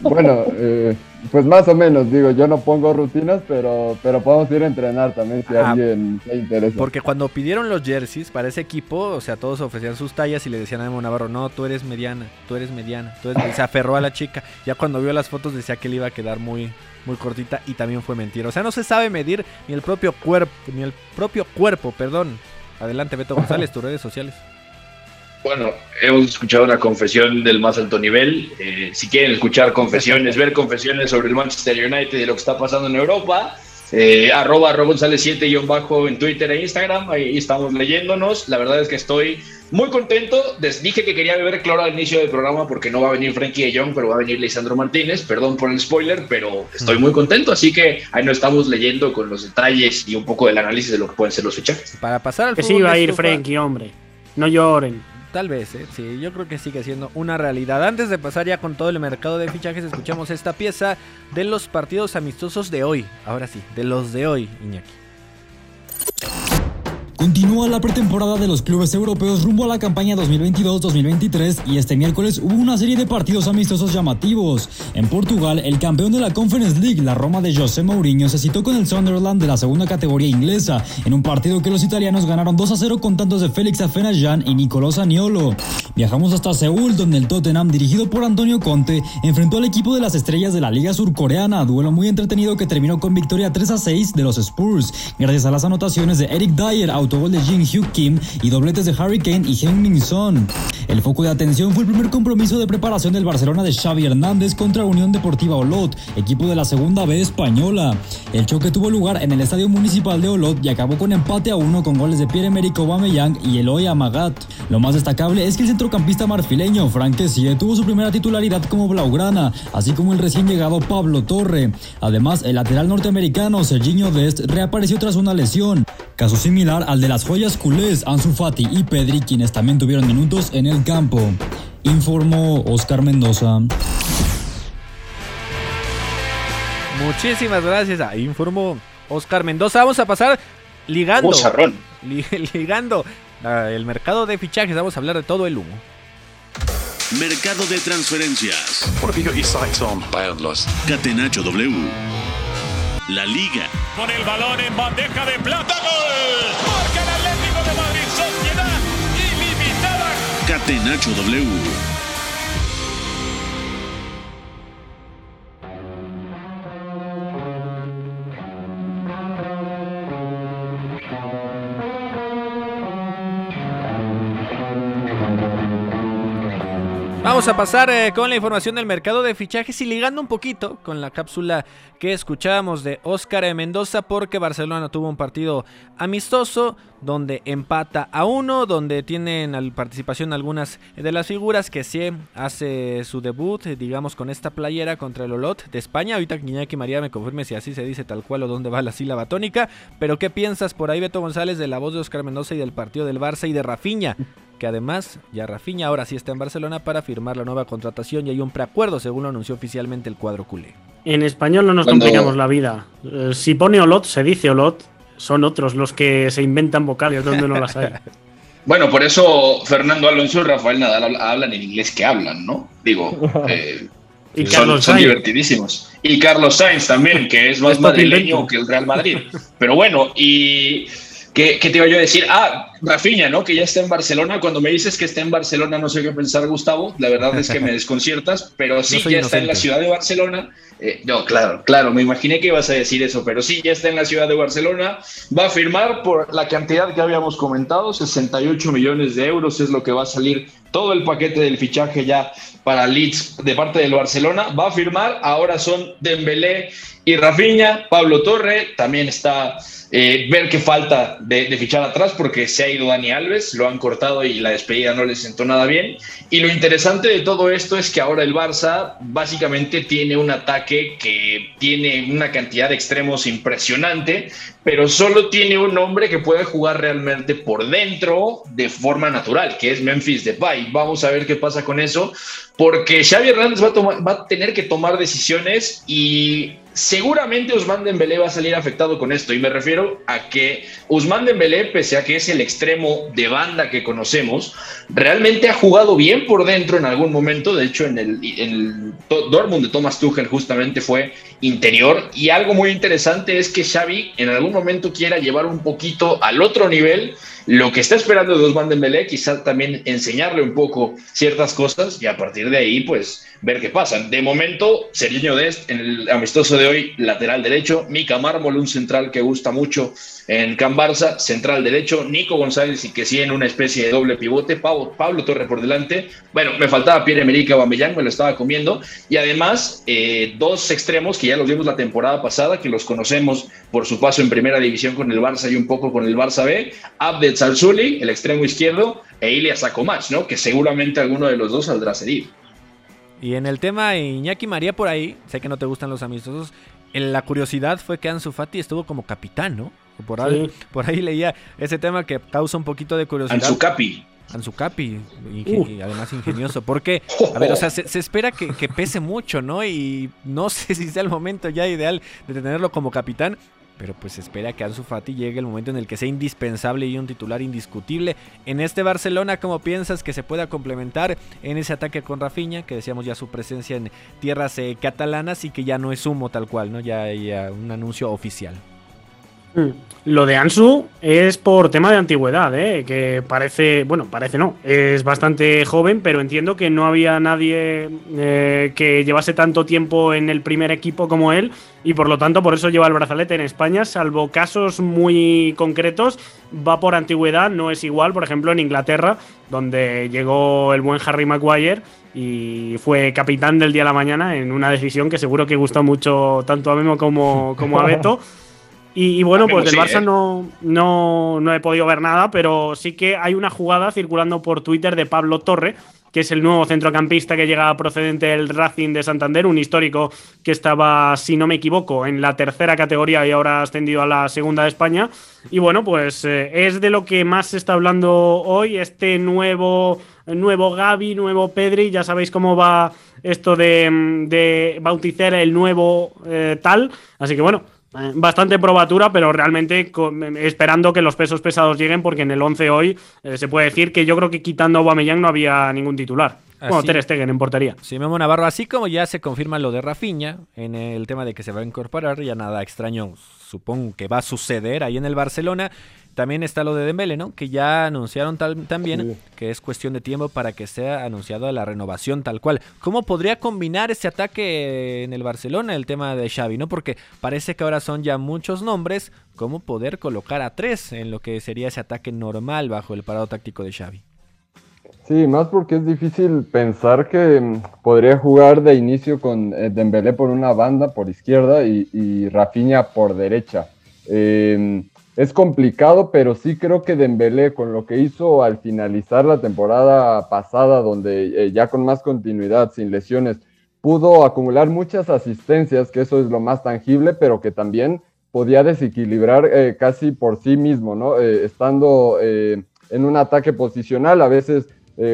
Bueno, eh, pues más o menos, digo, yo no pongo rutinas, pero, pero podemos ir a entrenar también si alguien le interesa. Porque cuando pidieron los jerseys para ese equipo, o sea, todos ofrecían sus tallas y le decían a Memo Navarro, no, tú eres mediana, tú eres mediana. Entonces se aferró a la chica. Ya cuando vio las fotos decía que le iba a quedar muy, muy cortita y también fue mentira. O sea, no se sabe medir ni el propio cuerpo, ni el propio cuerpo, perdón. Adelante, Beto González, tus redes sociales. Bueno, hemos escuchado una confesión del más alto nivel. Eh, si quieren escuchar confesiones, ver confesiones sobre el Manchester United y lo que está pasando en Europa, eh, arroba González 7 bajo en Twitter e Instagram, ahí estamos leyéndonos. La verdad es que estoy muy contento. Les dije que quería beber cloro al inicio del programa porque no va a venir Frankie de Jong, pero va a venir Lisandro Martínez. Perdón por el spoiler, pero estoy muy contento. Así que ahí nos estamos leyendo con los detalles y un poco del análisis de lo que pueden ser los fichajes. Para pasar al Que sí va a ir Frankie, hombre. No lloren. Tal vez, ¿eh? sí, yo creo que sigue siendo una realidad. Antes de pasar ya con todo el mercado de fichajes, escuchamos esta pieza de los partidos amistosos de hoy. Ahora sí, de los de hoy, Iñaki. Continúa la pretemporada de los clubes europeos rumbo a la campaña 2022-2023 y este miércoles hubo una serie de partidos amistosos llamativos. En Portugal, el campeón de la Conference League, la Roma de José Mourinho, se citó con el Sunderland de la segunda categoría inglesa en un partido que los italianos ganaron 2 a 0 con tantos de Félix Afenayan y Nicolò Saniolo. Viajamos hasta Seúl, donde el Tottenham, dirigido por Antonio Conte, enfrentó al equipo de las estrellas de la Liga Surcoreana, duelo muy entretenido que terminó con victoria 3 a 6 de los Spurs, gracias a las anotaciones de Eric Dyer, autogol de Jin Hyuk Kim y dobletes de Harry Kane y Heung-Min Son. El foco de atención fue el primer compromiso de preparación del Barcelona de Xavi Hernández contra Unión Deportiva Olot, equipo de la segunda B española. El choque tuvo lugar en el Estadio Municipal de Olot y acabó con empate a uno con goles de Pierre-Emerick Aubameyang y Eloy Amagat. Lo más destacable es que el centrocampista marfileño Frank Kessie tuvo su primera titularidad como blaugrana, así como el recién llegado Pablo Torre. Además, el lateral norteamericano Serginho Dest reapareció tras una lesión. Caso similar al de las joyas culés Ansu Fati y Pedri, quienes también tuvieron minutos en el campo. Informó Oscar Mendoza. Muchísimas gracias. Ahí informó Oscar Mendoza. Vamos a pasar ligando. Li ligando uh, el mercado de fichajes. Vamos a hablar de todo el humo. Mercado de transferencias. What have you got your sights on? Catenacho W. La Liga. Con el balón en bandeja de plata. ¡Gol! Marca el Atlético de Madrid. Sociedad ilimitada. Catenacho W. Vamos a pasar eh, con la información del mercado de fichajes y ligando un poquito con la cápsula que escuchábamos de Óscar Mendoza porque Barcelona tuvo un partido amistoso donde empata a uno, donde tienen participación algunas de las figuras que sí hace su debut, digamos, con esta playera contra el Olot de España. Ahorita Guiñaki María me confirme si así se dice tal cual o dónde va la sílaba tónica. Pero ¿qué piensas por ahí, Beto González, de la voz de Óscar Mendoza y del partido del Barça y de Rafiña? Que además ya Rafinha ahora sí está en Barcelona para firmar la nueva contratación y hay un preacuerdo según lo anunció oficialmente el cuadro culé. En español no nos complicamos la vida. Eh, si pone Olot, se dice Olot, son otros los que se inventan vocales donde no las hay. bueno, por eso Fernando Alonso y Rafael Nadal hablan en inglés que hablan, ¿no? Digo, eh, y son, son divertidísimos. Y Carlos Sainz también, que es más madrileño que el Real Madrid. Pero bueno, y ¿Qué, te iba yo a decir? Ah, Rafiña, ¿no? Que ya está en Barcelona. Cuando me dices que está en Barcelona, no sé qué pensar, Gustavo. La verdad es que me desconciertas, pero sí, ya está en la ciudad de Barcelona. Eh, no, claro, claro, me imaginé que ibas a decir eso, pero sí, ya está en la ciudad de Barcelona. Va a firmar por la cantidad que habíamos comentado, 68 millones de euros es lo que va a salir todo el paquete del fichaje ya para Leeds de parte del Barcelona. Va a firmar, ahora son Dembélé y Rafinha, Pablo Torre, también está eh, ver qué falta de, fichar atrás porque se ha ido Dani Alves, lo han cortado y la despedida no le sentó nada bien. Y lo interesante de todo esto es que ahora el Barça básicamente tiene un ataque que tiene una cantidad de extremos impresionante, pero solo tiene un hombre que puede jugar realmente por dentro de forma natural, que es Memphis Depay. Vamos a ver qué pasa con eso, porque Xavi Hernández va a, va a tener que tomar decisiones y Seguramente Usman Dembélé va a salir afectado con esto y me refiero a que Usman Dembélé, pese a que es el extremo de banda que conocemos, realmente ha jugado bien por dentro en algún momento. De hecho, en el, en el Dortmund de Thomas Tuchel justamente fue interior y algo muy interesante es que Xavi en algún momento quiera llevar un poquito al otro nivel lo que está esperando de Usman Dembélé, quizás también enseñarle un poco ciertas cosas y a partir de ahí, pues, ver qué pasa. De momento, Seriño Dest, en el amistoso de hoy, lateral derecho, Mika Mármol, un central que gusta mucho en Can Barça, central derecho, Nico González y que sí en una especie de doble pivote, Pablo, Pablo Torre por delante. Bueno, me faltaba Pierre-Emerick Aubameyang, me lo estaba comiendo. Y además, eh, dos extremos que ya los vimos la temporada pasada, que los conocemos por su paso en primera división con el Barça y un poco con el Barça B, Abdel Salzuli, el extremo izquierdo, e Ilya Sakomach, ¿no? Que seguramente alguno de los dos saldrá cedido. Y en el tema Iñaki María por ahí, sé que no te gustan los amistosos, la curiosidad fue que Ansu Fati estuvo como capitán, ¿no? Por ahí, por ahí leía ese tema que causa un poquito de curiosidad. Ansu Capi. Ansu Capi, y además ingenioso. Porque, a ver, o sea, se, espera que, que, pese mucho, ¿no? Y no sé si sea el momento ya ideal de tenerlo como capitán. Pero pues se espera que Ansu Fati llegue el momento en el que sea indispensable y un titular indiscutible. En este Barcelona, ¿cómo piensas que se pueda complementar en ese ataque con Rafinha? Que decíamos ya su presencia en tierras eh, catalanas y que ya no es humo tal cual, ¿no? Ya hay un anuncio oficial. Mm. Lo de Ansu es por tema de antigüedad, ¿eh? que parece, bueno, parece no, es bastante joven, pero entiendo que no había nadie eh, que llevase tanto tiempo en el primer equipo como él y por lo tanto por eso lleva el brazalete en España, salvo casos muy concretos, va por antigüedad, no es igual, por ejemplo, en Inglaterra, donde llegó el buen Harry Maguire y fue capitán del día a la mañana en una decisión que seguro que gustó mucho tanto a Memo como, como a Beto. Y, bueno, pues del Barça ¿eh? no, no, no, he podido ver nada, pero sí que hay una jugada circulando por Twitter de Pablo Torre, que es el nuevo centrocampista que llega procedente del Racing de Santander, un histórico que estaba, si no me equivoco, en la tercera categoría y ahora ha ascendido a la segunda de España. Y bueno, pues eh, es de lo que más se está hablando hoy, este nuevo, nuevo Gaby, nuevo Pedri, ya sabéis cómo va esto de, de bautizar el nuevo eh, tal. Así que bueno, bastante probatura, pero realmente esperando que los pesos pesados lleguen, porque en el 11 hoy eh, se puede decir que yo creo que quitando a Aubameyang no había ningún titular. bueno, Ter Stegen en portería. Sí, Memo Navarro, así como ya se confirma lo de Rafinha en el tema de que se va a incorporar, ya nada extraño supongo que va a suceder ahí en el Barcelona. También está lo de Dembele, ¿no? Que ya anunciaron también que es cuestión de tiempo para que sea anunciado la renovación tal cual. ¿Cómo podría combinar ese ataque en el Barcelona el tema de Xavi, no? Porque parece que ahora son ya muchos nombres. ¿Cómo poder colocar a tres en lo que sería ese ataque normal bajo el parado táctico de Xavi? Sí, más porque es difícil pensar que mm, podría jugar de inicio con eh, Dembélé por una banda por izquierda y, y Rafinha por derecha. Eh, es complicado, pero sí creo que Dembélé con lo que hizo al finalizar la temporada pasada, donde eh, ya con más continuidad, sin lesiones, pudo acumular muchas asistencias, que eso es lo más tangible, pero que también podía desequilibrar eh, casi por sí mismo, ¿no? Eh, estando en un ataque posicional, a veces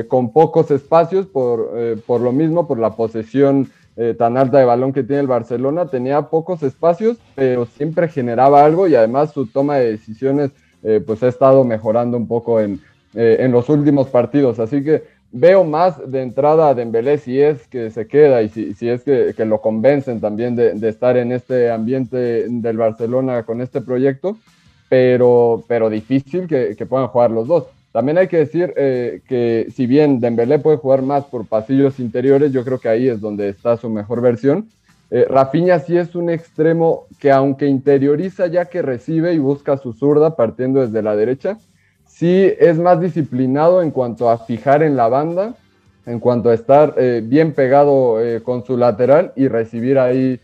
con pocos espacios, por, por lo mismo, por la posesión eh, tan alta de balón que tiene el Barcelona, tenía pocos espacios, pero siempre generaba algo y además su toma de decisiones eh, pues ha estado mejorando un poco en, eh, en los últimos partidos. Así que veo más de entrada a Dembélé si es que se queda y si, si es que, que, lo convencen también de, de, estar en este ambiente del Barcelona con este proyecto, pero, pero difícil que, que puedan jugar los dos. También hay que decir eh, que si bien Dembélé puede jugar más por pasillos interiores, yo creo que ahí es donde está su mejor versión. Eh, Rafinha sí es un extremo que aunque interioriza ya que recibe y busca su zurda partiendo desde la derecha, sí es más disciplinado en cuanto a fijar en la banda, en cuanto a estar eh, bien pegado eh, con su lateral y recibir ahí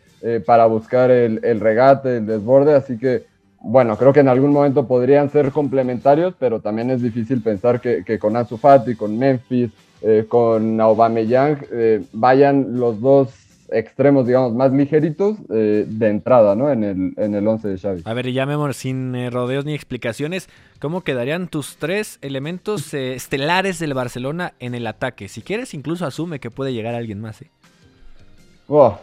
para buscar el, regate, el desborde. Así que, bueno, creo que en algún momento podrían ser complementarios, pero también es difícil pensar que, que con Ansu Fati, con Memphis, eh, con Aubameyang, eh, vayan los dos extremos, digamos, más ligeritos eh, de entrada, ¿no? En el, en el 11 de Xavi. A ver, ya Memo, sin eh, rodeos ni explicaciones, ¿cómo quedarían tus tres elementos eh, estelares del Barcelona en el ataque? Si quieres, incluso asume que puede llegar alguien más, ¿eh? Oh,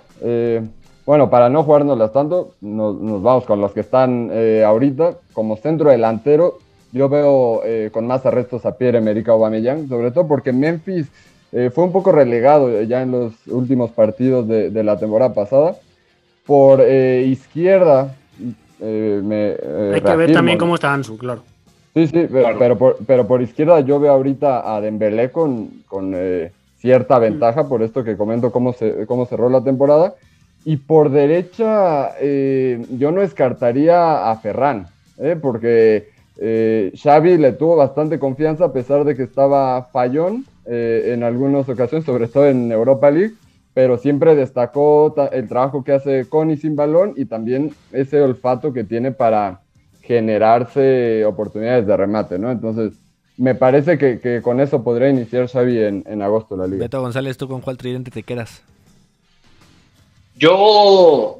bueno, para no jugárnoslas tanto, nos, nos, vamos con los que están eh, ahorita. Como centro delantero, yo veo con más arrestos a Pierre-Emerick Aubameyang, sobre todo porque Memphis eh, fue un poco relegado ya en los últimos partidos de, de la temporada pasada. Por eh, izquierda, eh, me, hay que ver también cómo está Ansu, claro. Sí, sí, pero, claro. pero, por, pero, por, izquierda yo veo ahorita a Dembélé con, con cierta ventaja, por esto que comento cómo, se, cómo cerró la temporada. Y por derecha, yo no descartaría a Ferran, porque Xavi le tuvo bastante confianza a pesar de que estaba fallón eh, en algunas ocasiones, sobre todo en Europa League, pero siempre destacó el trabajo que hace con y sin balón y también ese olfato que tiene para generarse oportunidades de remate, ¿no? Entonces, me parece que, que con eso podría iniciar Xavi en, en, agosto la liga. Beto González, ¿tú con cuál tridente te quedas? Yo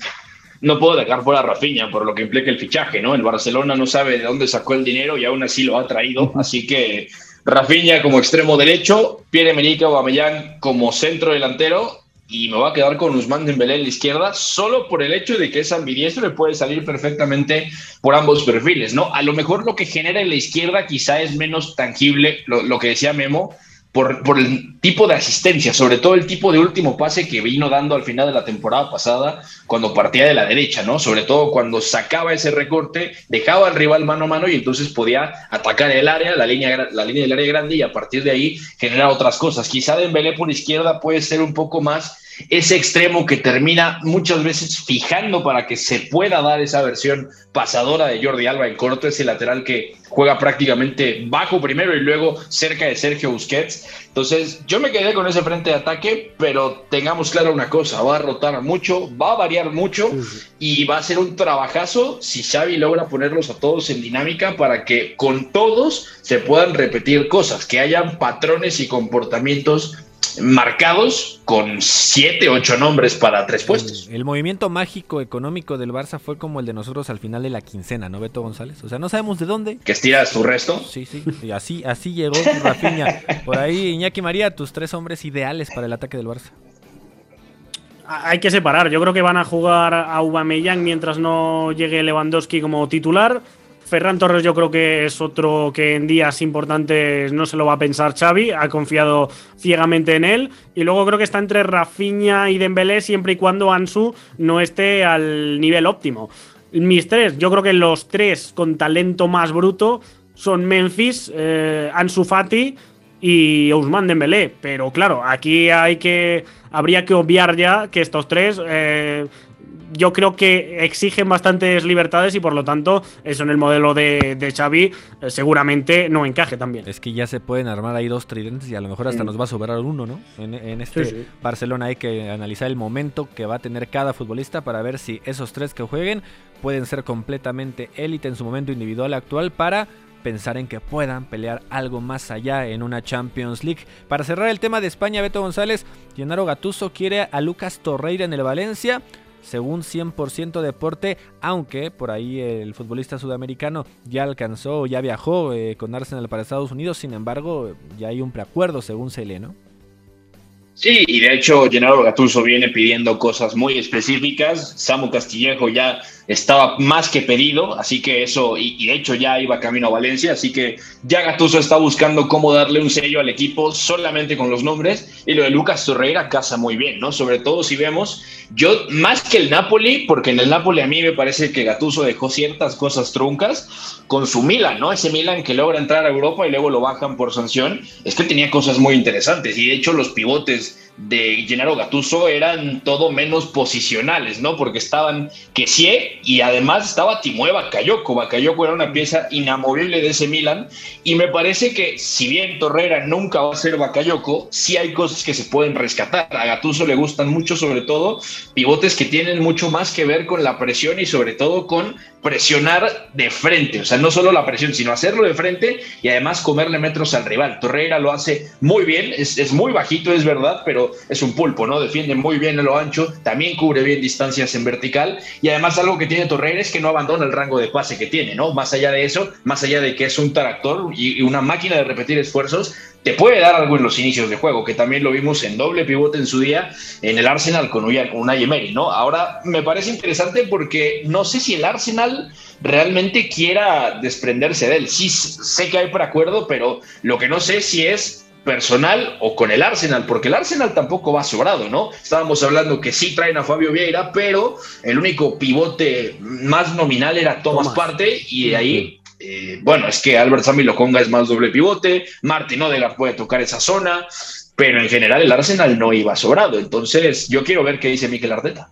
no puedo dejar fuera a Rafinha por lo que implica el fichaje, ¿no? El Barcelona no sabe de dónde sacó el dinero y aún así lo ha traído, así que Rafinha como extremo derecho, Pierre-Emerick Aubameyang como centro delantero y me voy a quedar con Usman Dembélé en la izquierda solo por el hecho de que es ambidiestro y puede salir perfectamente por ambos perfiles, ¿no? A lo mejor lo que genera en la izquierda quizá es menos tangible, lo, lo que decía Memo, por, por, el tipo de asistencia, sobre todo el tipo de último pase que vino dando al final de la temporada pasada cuando partía de la derecha, ¿no? Sobre todo cuando sacaba ese recorte, dejaba al rival mano a mano y entonces podía atacar el área, la línea, la línea del área grande y a partir de ahí generar otras cosas. Quizá Dembélé por izquierda puede ser un poco más ese extremo que termina muchas veces fijando para que se pueda dar esa versión pasadora de Jordi Alba en corto, ese lateral que juega prácticamente bajo primero y luego cerca de Sergio Busquets. Entonces, yo me quedé con ese frente de ataque, pero tengamos claro una cosa, va a rotar mucho, va a variar mucho y va a ser un trabajazo si Xavi logra ponerlos a todos en dinámica para que con todos se puedan repetir cosas, que hayan patrones y comportamientos marcados con siete, ocho nombres para tres puestos. El, el, movimiento mágico económico del Barça fue como el de nosotros al final de la quincena, ¿no, Beto González? O sea, no sabemos de dónde. ¿Que estiras tu resto? Sí, sí. Y así, así llegó Rafinha. Por ahí, Iñaki María, tus tres hombres ideales para el ataque del Barça. Hay que separar. Yo creo que van a jugar a Aubameyang mientras no llegue Lewandowski como titular. Ferran Torres yo creo que es otro que en días importantes no se lo va a pensar Xavi, ha confiado ciegamente en él y luego creo que está entre Rafinha y Dembélé siempre y cuando Ansu no esté al nivel óptimo. Mis tres, yo creo que los tres con talento más bruto son Memphis, eh, Ansu Fati y Ousmane Dembélé, pero claro, aquí hay que habría que obviar ya que estos tres eh, yo creo que exigen bastantes libertades y por lo tanto eso en el modelo de, de Xavi eh, seguramente no encaje también. Es que ya se pueden armar ahí dos tridentes y a lo mejor hasta nos va a sobrar uno, ¿no? En, en este Sí, sí. Barcelona hay que analizar el momento que va a tener cada futbolista para ver si esos tres que jueguen pueden ser completamente élite en su momento individual actual para pensar en que puedan pelear algo más allá en una Champions League. Para cerrar el tema de España, Beto González, Gennaro Gattuso quiere a Lucas Torreira en el Valencia. Según 100% deporte, aunque por ahí el futbolista sudamericano ya alcanzó, ya viajó eh, con Arsenal para Estados Unidos, sin embargo, ya hay un preacuerdo según se lee, ¿no? Sí, y de hecho Gennaro Gattuso viene pidiendo cosas muy específicas. Samu Castillejo ya estaba más que pedido, así que eso, y, de hecho ya iba camino a Valencia, así que ya Gattuso está buscando cómo darle un sello al equipo solamente con los nombres. Y lo de Lucas Torreira casa muy bien, ¿no? Sobre todo si vemos, yo más que el Napoli, porque en el Napoli a mí me parece que Gattuso dejó ciertas cosas truncas con su Milan, ¿no? Ese Milan que logra entrar a Europa y luego lo bajan por sanción, es que tenía cosas muy interesantes y de hecho los pivotes de Gennaro Gattuso eran todo menos posicionales, ¿no? Porque estaban Kessie y además estaba Timue Bakayoko. Bakayoko era una pieza inamovible de ese Milan y me parece que si bien Torreira nunca va a ser Bakayoko, sí hay cosas que se pueden rescatar. A Gattuso le gustan mucho, sobre todo, pivotes que tienen mucho más que ver con la presión y sobre todo con presionar de frente, o sea, no solo la presión, sino hacerlo de frente y además comerle metros al rival. Torreira lo hace muy bien, es, es, muy bajito, es verdad, pero es un pulpo, ¿no? Defiende muy bien en lo ancho, también cubre bien distancias en vertical y además algo que tiene Torreira es que no abandona el rango de pase que tiene, ¿no? Más allá de eso, más allá de que es un tractor y, y una máquina de repetir esfuerzos, te puede dar algo en los inicios de juego, que también lo vimos en doble pivote en su día en el Arsenal con Unai Emery, ¿no? Ahora me parece interesante porque no sé si el Arsenal realmente quiera desprenderse de él. Sí sé que hay por acuerdo, pero lo que no sé si es personal o con el Arsenal, porque el Arsenal tampoco va sobrado, ¿no? Estábamos hablando que sí traen a Fabio Vieira, pero el único pivote más nominal era Thomas, Thomas. Parte y de ahí eh, bueno, es que Albert Sammy Loconga es más doble pivote, Martin Odegaard puede tocar esa zona, pero en general el Arsenal no iba sobrado. Entonces, yo quiero ver qué dice Mikel Arteta.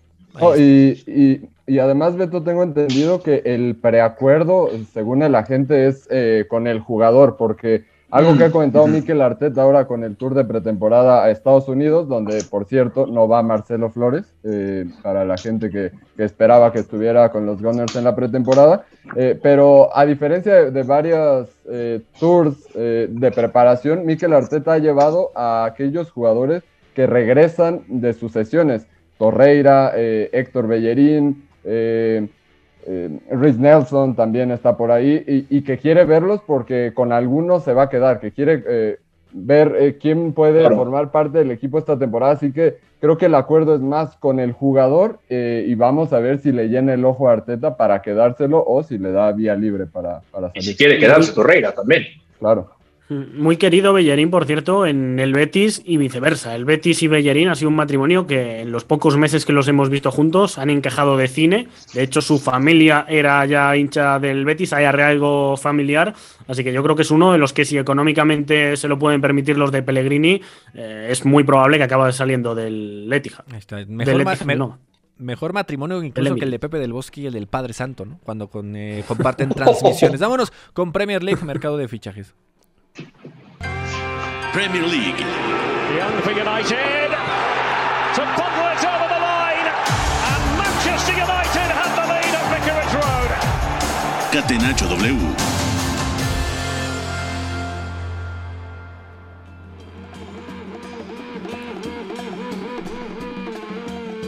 Y, además, Beto, tengo entendido que el preacuerdo, según el agente, es eh, con el jugador, porque algo que ha comentado Mikel Arteta ahora con el tour de pretemporada a Estados Unidos, donde, por cierto, no va Marcelo Flores, eh, para la gente que, que, esperaba que estuviera con los Gunners en la pretemporada. Eh, pero a diferencia de, de varios eh, tours de preparación, Mikel Arteta ha llevado a aquellos jugadores que regresan de sus sesiones. Torreira, Héctor Bellerín, eh, Rhys Nelson también está por ahí y, y, que quiere verlos porque con algunos se va a quedar, que quiere eh, ver eh, quién puede claro. formar parte del equipo esta temporada. Así que creo que el acuerdo es más con el jugador eh, y vamos a ver si le llena el ojo a Arteta para quedárselo o si le da vía libre para, para salir. Y si quiere quedarse Torreira también. Claro. Muy querido Bellerín, por cierto, en el Betis y viceversa. El Betis y Bellerín ha sido un matrimonio que en los pocos meses que los hemos visto juntos han encajado de cine. De hecho, su familia era ya hincha del Betis, hay arraigo familiar. Así que yo creo que es uno de los que si económicamente se lo pueden permitir los de Pellegrini, eh, es muy probable que acabe saliendo del Letija. Mejor, del Etihad, no. Mejor matrimonio incluso el que el de Pepe del Bosque y el del Padre Santo, ¿no? Cuando con, eh, comparten transmisiones. Vámonos con Premier League, mercado de fichajes. Premier League. Young for United. To bubble it over the line. And Manchester United have the lead at Vicarage Road. Catenacho W.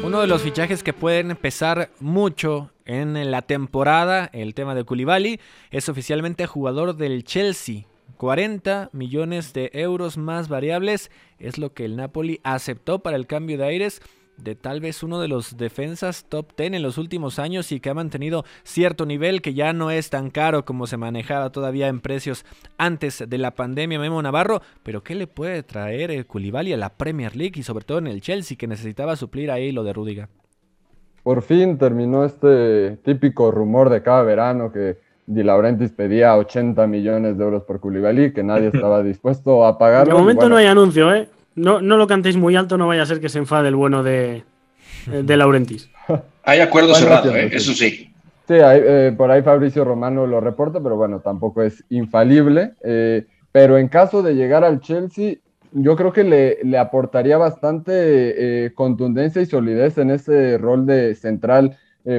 Uno de los fichajes que pueden empezar mucho en la temporada, el tema de Koulibaly, es oficialmente jugador del Chelsea. 40 millones de euros más variables es lo que el Napoli aceptó para el cambio de aires de tal vez uno de los defensas top 10 en los últimos años y que ha mantenido cierto nivel que ya no es tan caro como se manejaba todavía en precios antes de la pandemia Memo Navarro, pero ¿qué le puede traer el Koulibaly a la Premier League y sobre todo en el Chelsea que necesitaba suplir ahí lo de Rudiga? Por fin terminó este típico rumor de cada verano que Di Laurentiis pedía 80 millones de euros por Koulibaly, que nadie estaba dispuesto a pagarlo. De momento bueno, no hay anuncio, ¿eh? No, no lo cantéis muy alto, no vaya a ser que se enfade el bueno de, eh, de Laurentis. Hay acuerdo cerrado, ¿eh? eso sí. Sí, hay, por ahí Fabricio Romano lo reporta, pero bueno, tampoco es infalible. pero en caso de llegar al Chelsea, yo creo que le, le aportaría bastante contundencia y solidez en ese rol de central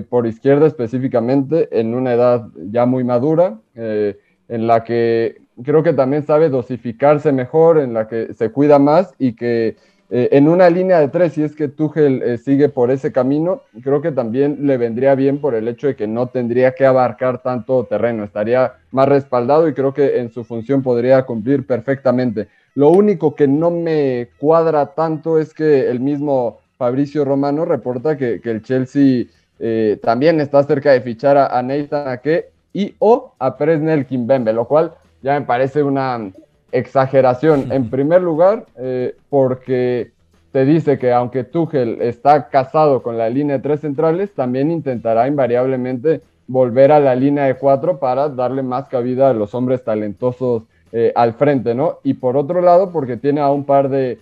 por izquierda específicamente, en una edad ya muy madura, en la que creo que también sabe dosificarse mejor, en la que se cuida más y que eh, en una línea de tres, si es que Tuchel eh, sigue por ese camino, creo que también le vendría bien por el hecho de que no tendría que abarcar tanto terreno, estaría más respaldado y creo que en su función podría cumplir perfectamente. Lo único que no me cuadra tanto es que el mismo Fabricio Romano reporta que, el Chelsea eh, también está cerca de fichar a, a Nathan Ake y o a Presnel Kimbembe, lo cual ya me parece una exageración. En primer lugar, eh, porque te dice que aunque Tuchel está casado con la línea de tres centrales, también intentará invariablemente volver a la línea de cuatro para darle más cabida a los hombres talentosos eh, al frente, ¿no? Y por otro lado, porque tiene a un par de,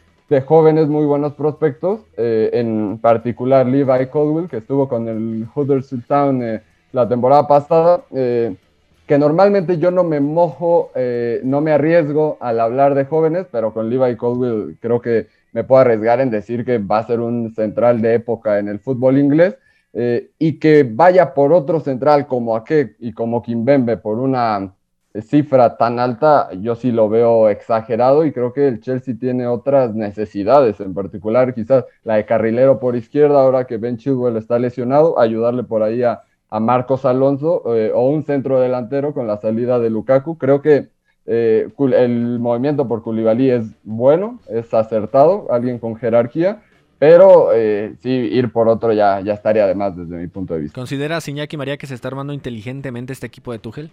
jóvenes muy buenos prospectos, eh, en particular Levi Caldwell, que estuvo con el Huddersfield Town la temporada pasada que normalmente yo no me mojo, eh, no me arriesgo al hablar de jóvenes, pero con Levi Colwell creo que me puedo arriesgar en decir que va a ser un central de época en el fútbol inglés eh, y que vaya por otro central como Ake y como Kimbembe por una cifra tan alta, yo sí lo veo exagerado y creo que el Chelsea tiene otras necesidades, en particular quizás la de carrilero por izquierda, ahora que Ben Chilwell está lesionado, ayudarle por ahí a, Marcos Alonso eh, o un centro delantero con la salida de Lukaku. Creo que eh, el movimiento por Koulibaly es bueno, es acertado, alguien con jerarquía, pero eh, sí, ir por otro ya, ya estaría además desde mi punto de vista. ¿Considera Iñaki María que se está armando inteligentemente este equipo de Tuchel?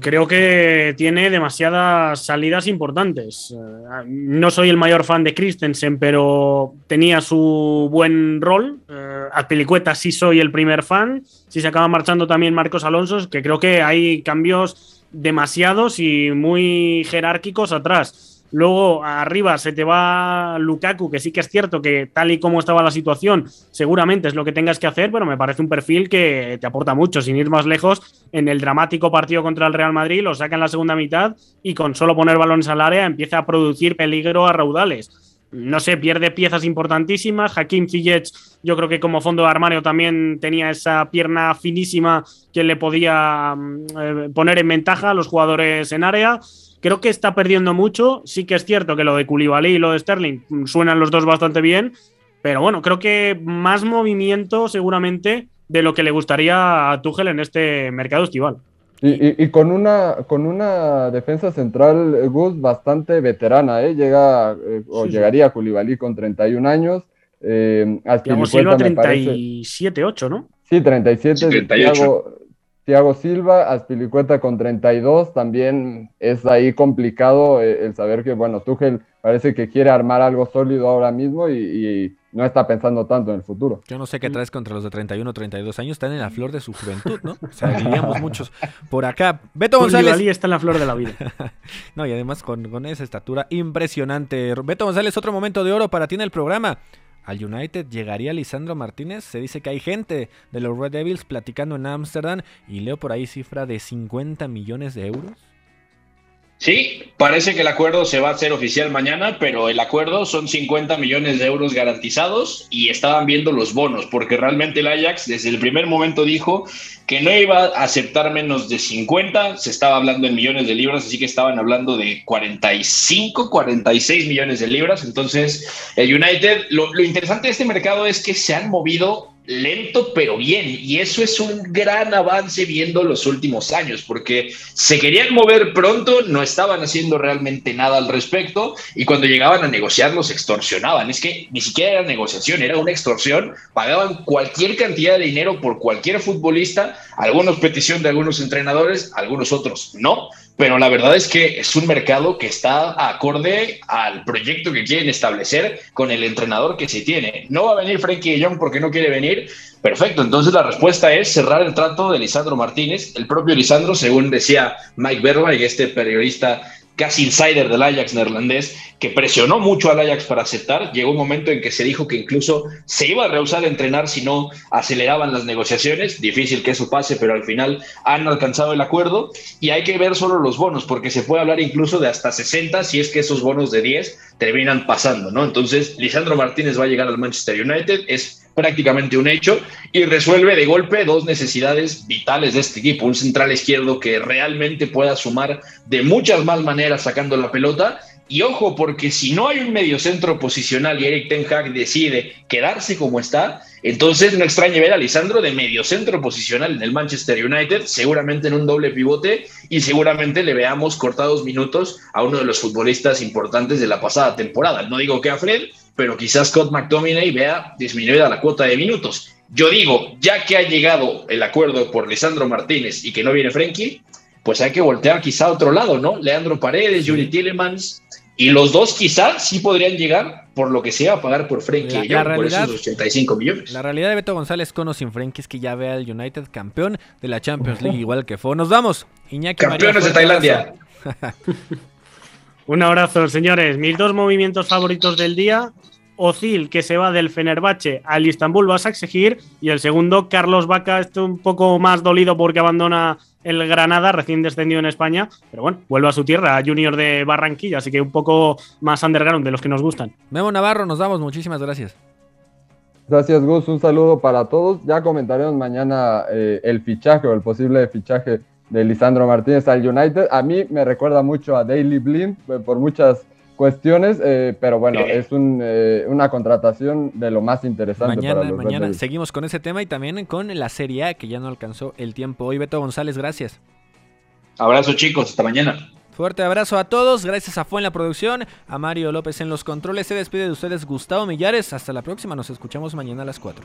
Creo que tiene demasiadas salidas importantes. Eh, no soy el mayor fan de Christensen, pero tenía su buen rol. Eh, a Pelicueta sí soy el primer fan. Si se acaba marchando también Marcos Alonso, que creo que hay cambios demasiados y muy jerárquicos atrás. Luego arriba se te va Lukaku, que sí que es cierto que tal y como estaba la situación, seguramente es lo que tengas que hacer, pero me parece un perfil que te aporta mucho. Sin ir más lejos, en el dramático partido contra el Real Madrid lo saca en la segunda mitad y con solo poner balones al área empieza a producir peligro a raudales. No sé, pierde piezas importantísimas. Hakim Ziyech, yo creo que como fondo de armario también tenía esa pierna finísima que le podía mm, eh, poner en ventaja a los jugadores en área. Creo que está perdiendo mucho. Sí que es cierto que lo de Koulibaly y lo de Sterling suenan los dos bastante bien. Pero bueno, creo que más movimiento seguramente de lo que le gustaría a Tuchel en este mercado estival. Y, con, una, con una defensa central, eh, Gus, bastante veterana, ¿eh? Llega, eh, o llegaría a Koulibaly con 31 años. Eh, Silva 37, 8, ¿no? Sí, 37. 38. Thiago Silva, Aspilicueta con 32, también es ahí complicado eh, el saber que, bueno, Tuchel parece que quiere armar algo sólido ahora mismo y, no está pensando tanto en el futuro. Yo no sé qué traes contra los de 31 32 años, están en la flor de su juventud, ¿no? O sea, diríamos muchos por acá. Beto González. está en la flor de la vida. no, y además con, con esa estatura impresionante. Beto González, otro momento de oro para ti en el programa al United llegaría Lisandro Martínez. Se dice que hay gente de los Red Devils platicando en Ámsterdam y leo por ahí cifra de 50 millones de euros. Sí, parece que el acuerdo se va a hacer oficial mañana, pero el acuerdo son 50 millones de euros garantizados y estaban viendo los bonos, porque realmente el Ajax desde el primer momento dijo que no iba a aceptar menos de 50, se estaba hablando en millones de libras, así que estaban hablando de 45, 46 millones de libras. Entonces, el United, lo, lo interesante de este mercado es que se han movido lento pero bien. Y eso es un gran avance viendo los últimos años porque se querían mover pronto, no estaban haciendo realmente nada al respecto y cuando llegaban a negociar los extorsionaban, es que ni siquiera era negociación, era una extorsión, pagaban cualquier cantidad de dinero por cualquier futbolista, algunos petición de algunos entrenadores, algunos otros no, pero la verdad es que es un mercado que está acorde al proyecto que quieren establecer con el entrenador que se tiene. No va a venir Frankie Jong porque no quiere venir. Perfecto, entonces la respuesta es cerrar el trato de Lisandro Martínez. El propio Lisandro, según decía Mike Berba y este periodista casi insider del Ajax neerlandés, que presionó mucho al Ajax para aceptar. Llegó un momento en que se dijo que incluso se iba a rehusar a entrenar si no aceleraban las negociaciones. Difícil que eso pase, pero al final han alcanzado el acuerdo y hay que ver solo los bonos, porque se puede hablar incluso de hasta 60 si es que esos bonos de 10 terminan pasando, ¿no? Entonces, Lisandro Martínez va a llegar al Manchester United, es prácticamente un hecho y resuelve de golpe dos necesidades vitales de este equipo. Un central izquierdo que realmente pueda sumar de muchas más maneras sacando la pelota. Y ojo, porque si no hay un mediocentro posicional y Eric Ten Hag decide quedarse como está, entonces no extrañe ver a Lisandro de mediocentro posicional en el Manchester United, seguramente en un doble pivote y seguramente le veamos cortados minutos a uno de los futbolistas importantes de la pasada temporada. No digo que a Fred, pero quizás Scott McTominay vea disminuida la cuota de minutos. Yo digo, ya que ha llegado el acuerdo por Lisandro Martínez y que no viene Frenkie, pues hay que voltear quizá a otro lado, ¿no? Leandro Paredes, Yuri Tillemans, y los dos quizás sí podrían llegar por lo que sea a pagar por Frenkie La- la por realidad- esos 85 millones. La realidad de Beto González con o sin Frenkie es que ya ve al United campeón de la Champions League, igual que fue. Nos vamos. Iñaki María, Campeones de Tailandia. Un abrazo, señores. Mis dos movimientos favoritos del día. Ozil, que se va del Fenerbahce al Istanbul Basaksehir. Y el segundo, Carlos Vaca, esto un poco más dolido porque abandona el Granada, recién descendido en España. Pero bueno, vuelve a su tierra, a Junior de Barranquilla. Así que un poco más underground de los que nos gustan. Memo Navarro, nos vamos. Muchísimas gracias. Gracias, Gus. Un saludo para todos. Ya comentaremos mañana eh, el fichaje o el posible fichaje de Lisandro Martínez al United. A mí me recuerda mucho a Daily Blind eh, por muchas cuestiones, eh, pero bueno, es un, eh, una contratación de lo más interesante Mañana, para los mañana seguimos con ese tema y también con la Serie A, que ya no alcanzó el tiempo hoy. Beto González, gracias. Abrazo chicos, hasta mañana. Fuerte abrazo a todos, gracias a Fue en la producción, a Mario López en los controles. Se despide de ustedes Gustavo Millares. Hasta la próxima, nos escuchamos mañana a las 4.